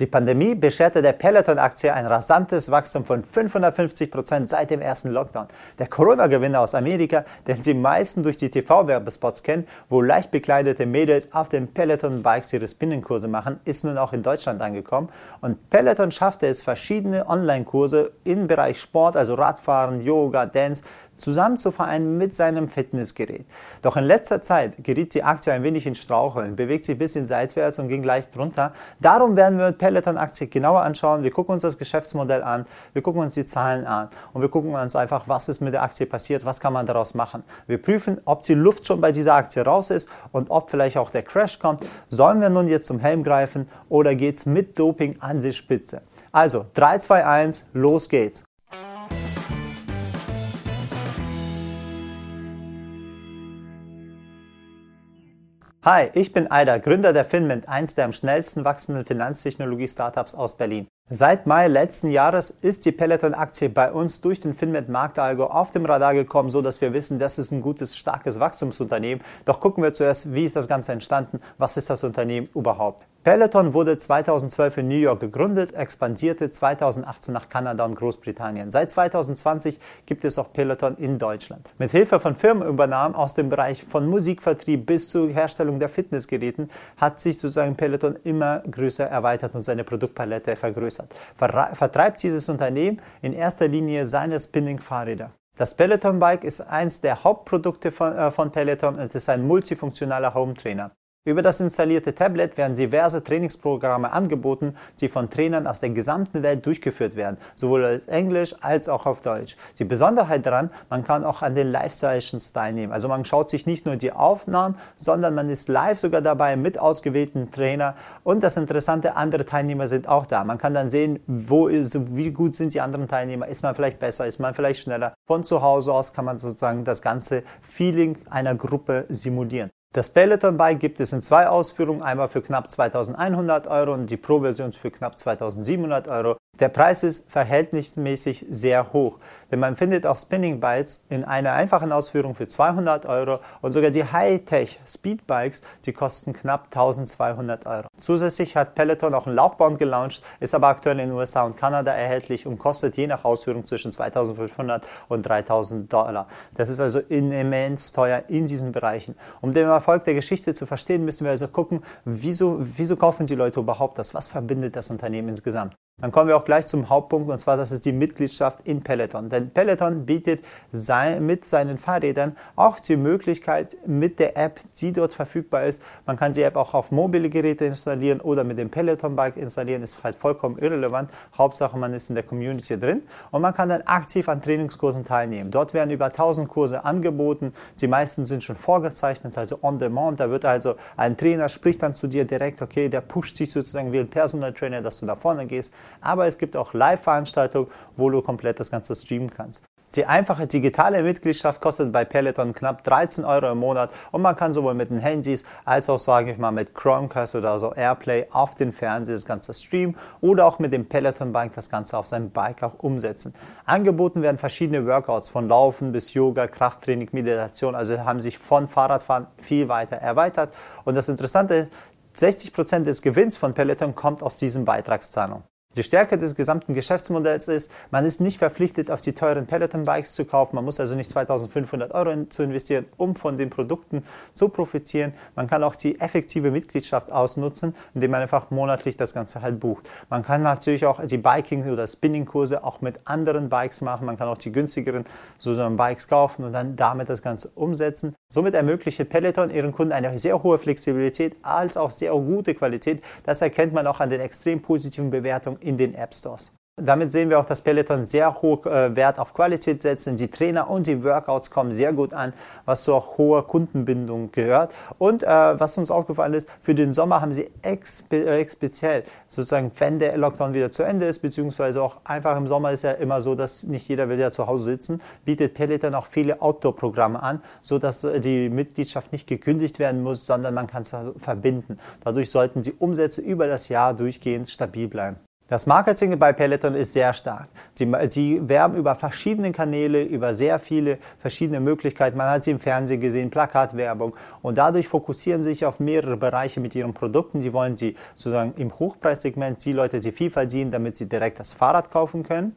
Die Pandemie bescherte der Peloton-Aktie ein rasantes Wachstum von 550 Prozent seit dem ersten Lockdown. Der Corona-Gewinner aus Amerika, den Sie meisten durch die TV-Werbespots kennen, wo leicht bekleidete Mädels auf den Peloton-Bikes ihre Spinningkurse machen, ist nun auch in Deutschland angekommen. Und Peloton schaffte es, verschiedene Online-Kurse im Bereich Sport, also Radfahren, Yoga, Dance, zusammen zu vereinen mit seinem Fitnessgerät. Doch in letzter Zeit geriet die Aktie ein wenig in Straucheln, bewegt sich ein bisschen seitwärts und ging leicht runter. Darum werden wir Peloton-Aktie genauer anschauen. Wir gucken uns das Geschäftsmodell an, wir gucken uns die Zahlen an und wir gucken uns einfach, was ist mit der Aktie passiert, was kann man daraus machen. Wir prüfen, ob die Luft schon bei dieser Aktie raus ist und ob vielleicht auch der Crash kommt. Sollen wir nun jetzt zum Helm greifen oder geht es mit Doping an die Spitze? Also 3, 2, 1, los geht's. Hi, ich bin Aida, Gründer der Finment, eins der am schnellsten wachsenden Finanztechnologie-Startups aus Berlin. Seit Mai letzten Jahres ist die Peloton-Aktie bei uns durch den Finment Marktalgo auf dem Radar gekommen, so dass wir wissen, das ist ein gutes, starkes Wachstumsunternehmen. Doch gucken wir zuerst, wie ist das Ganze entstanden? Was ist das Unternehmen überhaupt? Peloton wurde 2012 in New York gegründet, expandierte 2018 nach Kanada und Großbritannien. Seit 2020 gibt es auch Peloton in Deutschland. Mit Hilfe von Firmenübernahmen aus dem Bereich von Musikvertrieb bis zur Herstellung der Fitnessgeräten hat sich sozusagen Peloton immer größer erweitert und seine Produktpalette vergrößert. Vertreibt dieses Unternehmen in erster Linie seine Spinning-Fahrräder. Das Peloton Bike ist eins der Hauptprodukte von, äh, von Peloton und ist ein multifunktionaler Home Trainer. Über das installierte Tablet werden diverse Trainingsprogramme angeboten, die von Trainern aus der gesamten Welt durchgeführt werden, sowohl auf Englisch als auch auf Deutsch. Die Besonderheit daran, man kann auch an den Live-Sessions teilnehmen. Also man schaut sich nicht nur die Aufnahmen, sondern man ist live sogar dabei mit ausgewählten Trainer. Und das Interessante, andere Teilnehmer sind auch da. Man kann dann sehen, wo ist, wie gut sind die anderen Teilnehmer. Ist man vielleicht besser, ist man vielleicht schneller. Von zu Hause aus kann man sozusagen das ganze Feeling einer Gruppe simulieren. Das Peloton Bike gibt es in zwei Ausführungen, einmal für knapp 2100 Euro und die Pro-Version für knapp 2700 Euro. Der Preis ist verhältnismäßig sehr hoch, denn man findet auch Spinning Bikes in einer einfachen Ausführung für 200 Euro und sogar die Hightech Speed Bikes, die kosten knapp 1200 Euro. Zusätzlich hat Peloton auch ein Laufband gelauncht, ist aber aktuell in den USA und Kanada erhältlich und kostet je nach Ausführung zwischen 2500 und 3000 Dollar. Das ist also immens teuer in diesen Bereichen. Um den Erfolg der Geschichte zu verstehen, müssen wir also gucken, wieso, wieso kaufen die Leute überhaupt das? Was verbindet das Unternehmen insgesamt? Dann kommen wir auch gleich zum Hauptpunkt und zwar, das ist die Mitgliedschaft in Peloton. Denn Peloton bietet sein, mit seinen Fahrrädern auch die Möglichkeit mit der App, die dort verfügbar ist. Man kann die App auch auf mobile Geräte installieren oder mit dem Peloton Bike installieren, ist halt vollkommen irrelevant. Hauptsache, man ist in der Community drin und man kann dann aktiv an Trainingskursen teilnehmen. Dort werden über 1000 Kurse angeboten. Die meisten sind schon vorgezeichnet, also on demand. Da wird also ein Trainer spricht dann zu dir direkt, okay, der pusht dich sozusagen wie ein Personal Trainer, dass du nach vorne gehst aber es gibt auch Live-Veranstaltungen, wo du komplett das Ganze streamen kannst. Die einfache digitale Mitgliedschaft kostet bei Peloton knapp 13 Euro im Monat und man kann sowohl mit den Handys als auch, sage ich mal, mit Chromecast oder so Airplay auf den Fernseher das Ganze streamen oder auch mit dem Peloton Bike das Ganze auf seinem Bike auch umsetzen. Angeboten werden verschiedene Workouts von Laufen bis Yoga, Krafttraining, Meditation, also haben sich von Fahrradfahren viel weiter erweitert. Und das Interessante ist, 60 Prozent des Gewinns von Peloton kommt aus diesen Beitragszahlungen. Die Stärke des gesamten Geschäftsmodells ist, man ist nicht verpflichtet, auf die teuren Peloton-Bikes zu kaufen. Man muss also nicht 2500 Euro in, zu investieren, um von den Produkten zu profitieren. Man kann auch die effektive Mitgliedschaft ausnutzen, indem man einfach monatlich das Ganze halt bucht. Man kann natürlich auch die Biking- oder Spinning-Kurse auch mit anderen Bikes machen. Man kann auch die günstigeren sozusagen Bikes kaufen und dann damit das Ganze umsetzen. Somit ermöglicht Peloton ihren Kunden eine sehr hohe Flexibilität als auch sehr gute Qualität. Das erkennt man auch an den extrem positiven Bewertungen in den App Stores. Damit sehen wir auch, dass Peloton sehr hoch äh, Wert auf Qualität setzt. Die Trainer und die Workouts kommen sehr gut an, was zu auch hoher Kundenbindung gehört. Und äh, was uns aufgefallen ist, für den Sommer haben sie ex äh, speziell, sozusagen, wenn der Lockdown wieder zu Ende ist, beziehungsweise auch einfach im Sommer ist ja immer so, dass nicht jeder will ja zu Hause sitzen, bietet Peloton auch viele Outdoor-Programme an, sodass äh, die Mitgliedschaft nicht gekündigt werden muss, sondern man kann es verbinden. Dadurch sollten die Umsätze über das Jahr durchgehend stabil bleiben. Das Marketing bei Peloton ist sehr stark. Sie, sie, werben über verschiedene Kanäle, über sehr viele verschiedene Möglichkeiten. Man hat sie im Fernsehen gesehen, Plakatwerbung. Und dadurch fokussieren sie sich auf mehrere Bereiche mit ihren Produkten. Sie wollen sie sozusagen im Hochpreissegment, die Leute, die viel verdienen, damit sie direkt das Fahrrad kaufen können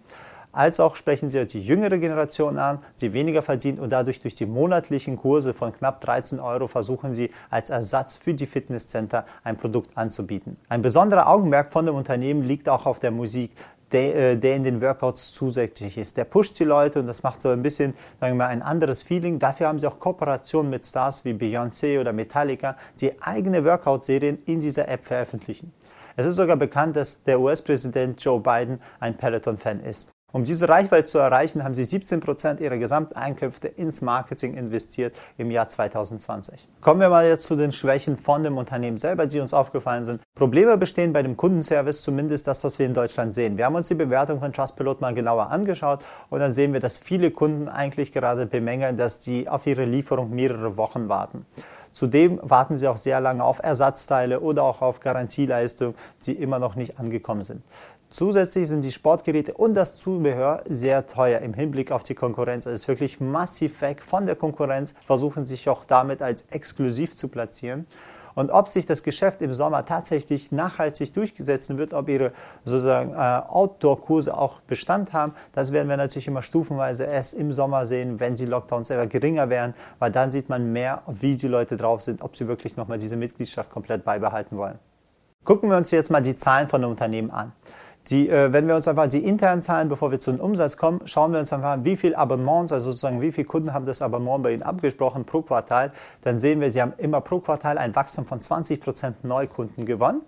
als auch sprechen sie die jüngere Generation an, die weniger verdient und dadurch durch die monatlichen Kurse von knapp 13 Euro versuchen sie als Ersatz für die Fitnesscenter ein Produkt anzubieten. Ein besonderer Augenmerk von dem Unternehmen liegt auch auf der Musik. Der, äh, der, in den Workouts zusätzlich ist. Der pusht die Leute und das macht so ein bisschen, sagen wir mal, ein anderes Feeling. Dafür haben sie auch Kooperationen mit Stars wie Beyoncé oder Metallica, die eigene Workout-Serien in dieser App veröffentlichen. Es ist sogar bekannt, dass der US-Präsident Joe Biden ein Peloton-Fan ist. Um diese Reichweite zu erreichen, haben sie 17 Prozent ihrer Gesamteinkünfte ins Marketing investiert im Jahr 2020. Kommen wir mal jetzt zu den Schwächen von dem Unternehmen selber, die uns aufgefallen sind. Probleme bestehen bei dem Kundenservice, zumindest das, was wir in Deutschland sehen. Wir haben uns die Bewertung von Trustpilot mal genauer angeschaut und dann sehen wir, dass viele Kunden eigentlich gerade bemängeln, dass sie auf ihre Lieferung mehrere Wochen warten. Zudem warten sie auch sehr lange auf Ersatzteile oder auch auf Garantieleistungen, die immer noch nicht angekommen sind. Zusätzlich sind die Sportgeräte und das Zubehör sehr teuer im Hinblick auf die Konkurrenz. Es ist wirklich massiv weg von der Konkurrenz, versuchen sich auch damit als exklusiv zu platzieren. Und ob sich das Geschäft im Sommer tatsächlich nachhaltig durchgesetzt wird, ob ihre sozusagen äh, Outdoor-Kurse auch Bestand haben, das werden wir natürlich immer stufenweise erst im Sommer sehen, wenn die Lockdowns eher geringer werden, weil dann sieht man mehr, wie die Leute drauf sind, ob sie wirklich nochmal diese Mitgliedschaft komplett beibehalten wollen. Gucken wir uns jetzt mal die Zahlen von dem Unternehmen an. Die, äh, wenn wir uns einfach die internen Zahlen, bevor wir zu den Umsatz kommen, schauen wir uns einfach an, wie viele Abonnements, also sozusagen wie viele Kunden haben das Abonnement bei Ihnen abgesprochen pro Quartal, dann sehen wir, Sie haben immer pro Quartal ein Wachstum von 20 Prozent Neukunden gewonnen.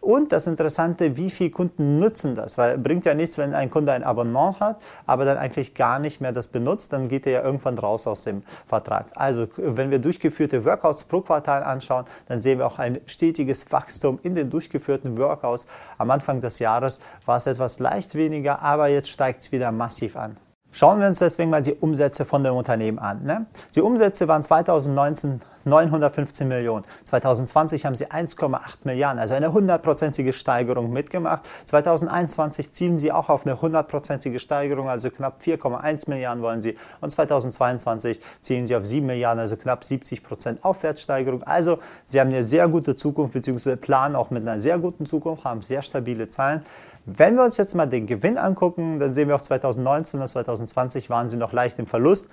Und das Interessante, wie viele Kunden nutzen das? Weil bringt ja nichts, wenn ein Kunde ein Abonnement hat, aber dann eigentlich gar nicht mehr das benutzt, dann geht er ja irgendwann raus aus dem Vertrag. Also wenn wir durchgeführte Workouts pro Quartal anschauen, dann sehen wir auch ein stetiges Wachstum in den durchgeführten Workouts. Am Anfang des Jahres war es etwas leicht weniger, aber jetzt steigt es wieder massiv an. Schauen wir uns deswegen mal die Umsätze von dem Unternehmen an. Ne? Die Umsätze waren 2019 915 Millionen. 2020 haben sie 1,8 Milliarden, also eine hundertprozentige Steigerung mitgemacht. 2021 zielen sie auch auf eine hundertprozentige Steigerung, also knapp 4,1 Milliarden wollen sie. Und 2022 zielen sie auf 7 Milliarden, also knapp 70 Prozent Aufwärtssteigerung. Also sie haben eine sehr gute Zukunft, beziehungsweise planen auch mit einer sehr guten Zukunft, haben sehr stabile Zahlen. Wenn wir uns jetzt mal den Gewinn angucken, dann sehen wir auch 2019 und 2020 waren sie noch leicht im Verlust.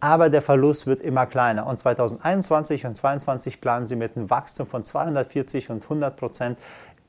Aber der Verlust wird immer kleiner. Und 2021 und 2022 planen sie mit einem Wachstum von 240 und 100 Prozent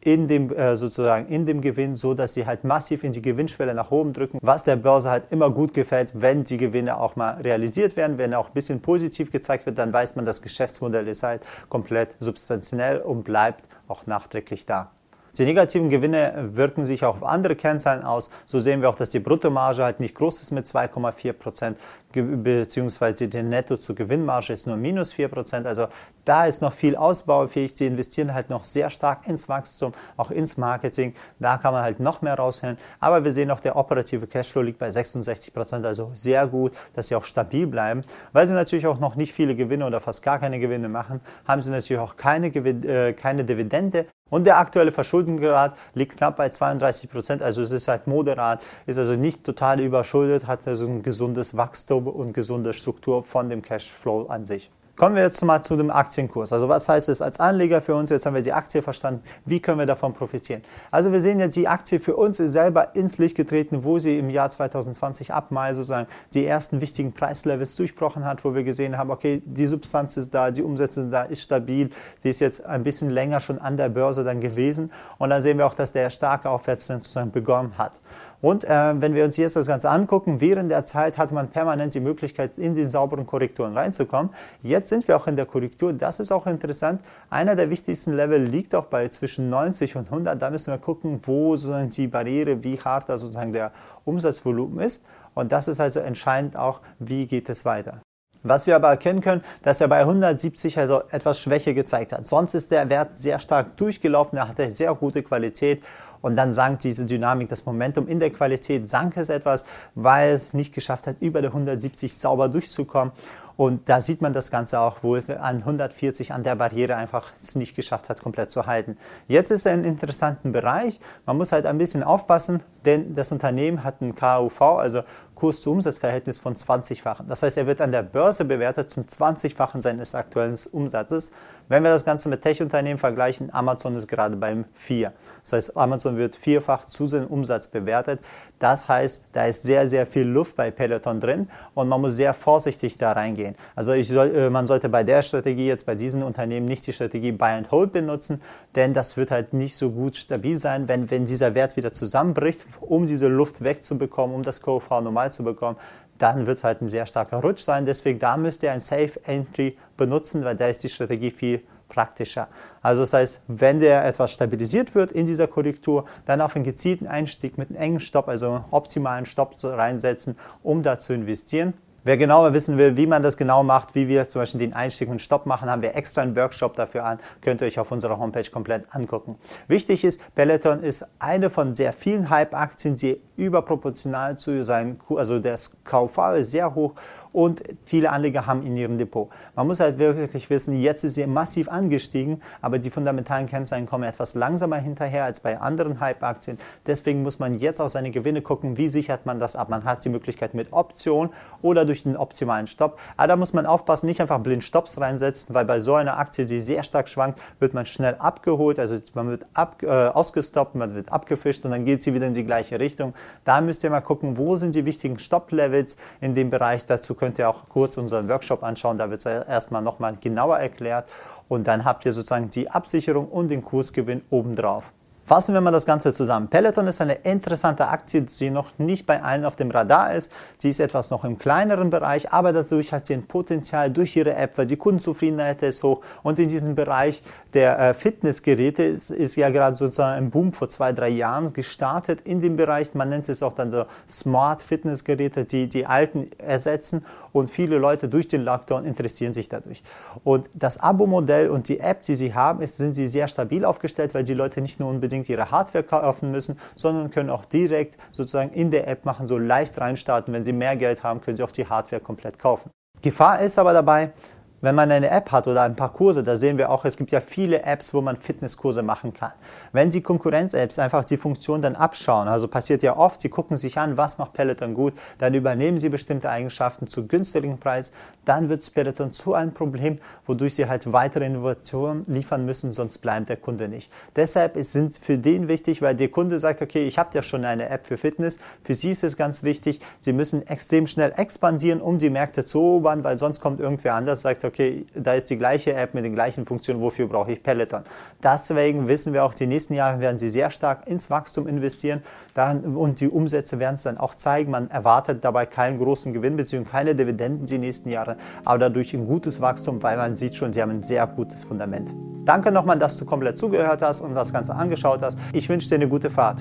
in dem äh, sozusagen in dem Gewinn, so dass sie halt massiv in die Gewinnschwelle nach oben drücken, was der Börse halt immer gut gefällt, wenn die Gewinne auch mal realisiert werden, wenn auch ein bisschen positiv gezeigt wird, dann weiß man, das Geschäftsmodell ist halt komplett substanziell und bleibt auch nachträglich da. Die negativen Gewinne wirken sich auch auf andere Kennzahlen aus. So sehen wir auch, dass die Bruttomarge halt nicht groß ist mit 2,4 Prozent, beziehungsweise die Netto zu Gewinnmarge ist nur minus 4 Prozent. Also da ist noch viel ausbaufähig. Sie investieren halt noch sehr stark ins Wachstum, auch ins Marketing. Da kann man halt noch mehr rausholen. Aber wir sehen auch, der operative Cashflow liegt bei 66 Prozent, also sehr gut, dass sie auch stabil bleiben. Weil sie natürlich auch noch nicht viele Gewinne oder fast gar keine Gewinne machen, haben sie natürlich auch keine, Gewin äh, keine Dividende. Und der aktuelle Verschuldungsgrad liegt knapp bei 32 Prozent, also es ist halt moderat, ist also nicht total überschuldet, hat also ein gesundes Wachstum und gesunde Struktur von dem Cashflow an sich. Kommen wir jetzt mal zu dem Aktienkurs. Also was heißt es als Anleger für uns? Jetzt haben wir die Aktie verstanden. Wie können wir davon profitieren? Also wir sehen ja, die Aktie für uns ist selber ins Licht getreten, wo sie im Jahr 2020 ab Mai sozusagen die ersten wichtigen Preislevels durchbrochen hat, wo wir gesehen haben, okay, die Substanz ist da, die Umsätze sind da, ist stabil. Die ist jetzt ein bisschen länger schon an der Börse dann gewesen. Und dann sehen wir auch, dass der starke Aufwärtstrend sozusagen begonnen hat. Und äh, wenn wir uns jetzt das Ganze angucken, während der Zeit hatte man permanent die Möglichkeit, in die sauberen Korrekturen reinzukommen. Jetzt sind wir auch in der Korrektur. Das ist auch interessant. Einer der wichtigsten Level liegt auch bei zwischen 90 und 100. Da müssen wir gucken, wo sozusagen die Barriere, wie hart da sozusagen der Umsatzvolumen ist. Und das ist also entscheidend auch, wie geht es weiter. Was wir aber erkennen können, dass er bei 170 also etwas Schwäche gezeigt hat. Sonst ist der Wert sehr stark durchgelaufen, er hatte sehr gute Qualität und dann sank diese Dynamik, das Momentum in der Qualität sank es etwas, weil es nicht geschafft hat, über der 170 sauber durchzukommen. Und da sieht man das Ganze auch, wo es an 140 an der Barriere einfach es nicht geschafft hat, komplett zu halten. Jetzt ist er in einem interessanten Bereich. Man muss halt ein bisschen aufpassen, denn das Unternehmen hat ein KUV, also Kurs-zu-Umsatz-Verhältnis von 20-fachen. Das heißt, er wird an der Börse bewertet zum 20-fachen seines aktuellen Umsatzes. Wenn wir das Ganze mit Tech-Unternehmen vergleichen, Amazon ist gerade beim 4. Das heißt, Amazon wird vierfach zu seinem Umsatz bewertet. Das heißt, da ist sehr, sehr viel Luft bei Peloton drin und man muss sehr vorsichtig da reingehen. Also soll, äh, man sollte bei der Strategie jetzt bei diesen Unternehmen nicht die Strategie Buy and Hold benutzen, denn das wird halt nicht so gut stabil sein, wenn, wenn dieser Wert wieder zusammenbricht, um diese Luft wegzubekommen, um das KV normal zu bekommen, dann wird es halt ein sehr starker Rutsch sein. Deswegen da müsst ihr ein Safe Entry benutzen, weil da ist die Strategie viel praktischer. Also das heißt, wenn der etwas stabilisiert wird in dieser Korrektur, dann auf einen gezielten Einstieg mit einem engen Stopp, also einen optimalen Stopp reinsetzen, um da zu investieren. Wer genauer wissen will, wie man das genau macht, wie wir zum Beispiel den Einstieg und Stopp machen, haben wir extra einen Workshop dafür an. Könnt ihr euch auf unserer Homepage komplett angucken. Wichtig ist, Peloton ist eine von sehr vielen Hype-Aktien, die überproportional zu sein, also das KV ist sehr hoch und viele Anleger haben in ihrem Depot. Man muss halt wirklich wissen, jetzt ist sie massiv angestiegen, aber die fundamentalen Kennzahlen kommen etwas langsamer hinterher als bei anderen Hype-Aktien. Deswegen muss man jetzt auf seine Gewinne gucken, wie sichert man das ab. Man hat die Möglichkeit mit Option oder durch den optimalen Stopp. Aber da muss man aufpassen, nicht einfach blind Stops reinsetzen, weil bei so einer Aktie, die sehr stark schwankt, wird man schnell abgeholt, also man wird ab, äh, ausgestoppt, man wird abgefischt und dann geht sie wieder in die gleiche Richtung. Da müsst ihr mal gucken, wo sind die wichtigen Stop-Levels in dem Bereich. Dazu könnt ihr auch kurz unseren Workshop anschauen, da wird es erstmal nochmal genauer erklärt und dann habt ihr sozusagen die Absicherung und den Kursgewinn obendrauf. Fassen wir mal das Ganze zusammen. Peloton ist eine interessante Aktie, die noch nicht bei allen auf dem Radar ist. Sie ist etwas noch im kleineren Bereich, aber dadurch hat sie ein Potenzial durch ihre App, weil die Kundenzufriedenheit ist hoch. Und in diesem Bereich der äh, Fitnessgeräte ist, ist ja gerade sozusagen ein Boom vor zwei, drei Jahren gestartet in dem Bereich. Man nennt es auch dann so Smart Fitnessgeräte, die die alten ersetzen. Und viele Leute durch den Lockdown interessieren sich dadurch. Und das Abo-Modell und die App, die sie haben, ist, sind sie sehr stabil aufgestellt, weil die Leute nicht nur unbedingt unbedingt ihre Hardware kaufen müssen, sondern können auch direkt sozusagen in der App machen, so leicht reinstarten. Wenn sie mehr Geld haben, können sie auch die Hardware komplett kaufen. Gefahr ist aber dabei, wenn man eine App hat oder ein paar Kurse, da sehen wir auch, es gibt ja viele Apps, wo man Fitnesskurse machen kann. Wenn die Konkurrenz-Apps einfach die Funktion dann abschauen, also passiert ja oft, sie gucken sich an, was macht Peloton gut, dann übernehmen sie bestimmte Eigenschaften zu günstigen Preis, dann wird Peloton zu einem Problem, wodurch sie halt weitere Innovationen liefern müssen, sonst bleibt der Kunde nicht. Deshalb sind es für den wichtig, weil der Kunde sagt, okay, ich habe ja schon eine App für Fitness, für sie ist es ganz wichtig, sie müssen extrem schnell expandieren, um die Märkte zu erobern, weil sonst kommt irgendwer anders, sagt, okay, okay, da ist die gleiche App mit den gleichen Funktionen, wofür brauche ich Peloton? Deswegen wissen wir auch, die nächsten Jahre werden sie sehr stark ins Wachstum investieren und die Umsätze werden es dann auch zeigen. Man erwartet dabei keinen großen Gewinn bzw. keine Dividenden die nächsten Jahre, aber dadurch ein gutes Wachstum, weil man sieht schon, sie haben ein sehr gutes Fundament. Danke nochmal, dass du komplett zugehört hast und das Ganze angeschaut hast. Ich wünsche dir eine gute Fahrt.